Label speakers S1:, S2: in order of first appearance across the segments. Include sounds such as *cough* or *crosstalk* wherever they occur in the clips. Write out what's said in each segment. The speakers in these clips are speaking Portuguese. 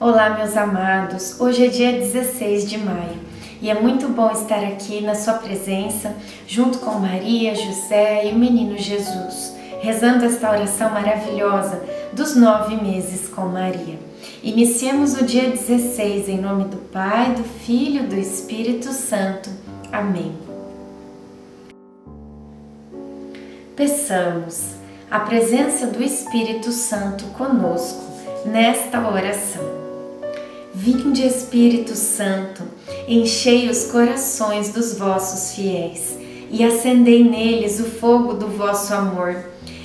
S1: Olá, meus amados. Hoje é dia 16 de maio e é muito bom estar aqui na Sua presença, junto com Maria, José e o menino Jesus, rezando esta oração maravilhosa dos nove meses com Maria. Iniciemos o dia 16 em nome do Pai, do Filho e do Espírito Santo. Amém. Peçamos a presença do Espírito Santo conosco nesta oração. Vinde, Espírito Santo, enchei os corações dos vossos fiéis e acendei neles o fogo do vosso amor.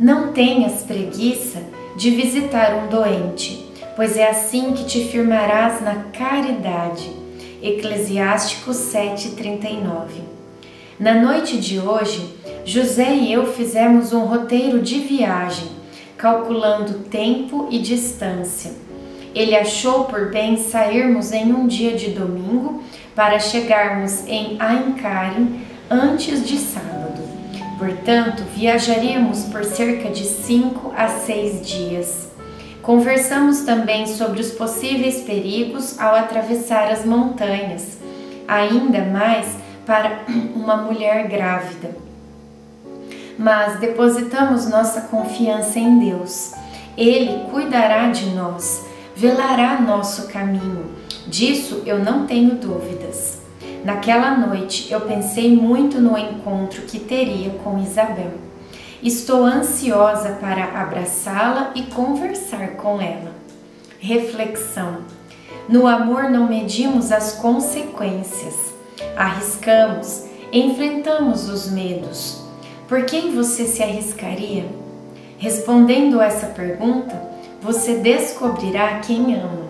S1: Não tenhas preguiça de visitar um doente, pois é assim que te firmarás na caridade. Eclesiástico 7:39. Na noite de hoje, José e eu fizemos um roteiro de viagem calculando tempo e distância. Ele achou por bem sairmos em um dia de domingo para chegarmos em Aincarim antes de sábado. Portanto, viajaríamos por cerca de cinco a seis dias. Conversamos também sobre os possíveis perigos ao atravessar as montanhas, ainda mais para *clears throat* uma mulher grávida mas depositamos nossa confiança em Deus. Ele cuidará de nós, velará nosso caminho. Disso eu não tenho dúvidas. Naquela noite eu pensei muito no encontro que teria com Isabel. Estou ansiosa para abraçá-la e conversar com ela. Reflexão: No amor não medimos as consequências, arriscamos, enfrentamos os medos, por quem você se arriscaria? Respondendo essa pergunta, você descobrirá quem ama.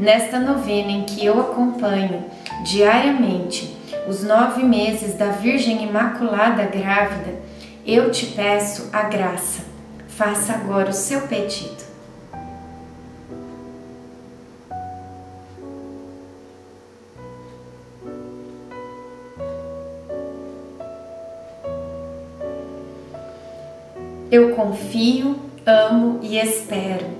S1: Nesta novena em que eu acompanho diariamente os nove meses da Virgem Imaculada Grávida, eu te peço a graça. Faça agora o seu pedido. Eu confio, amo e espero,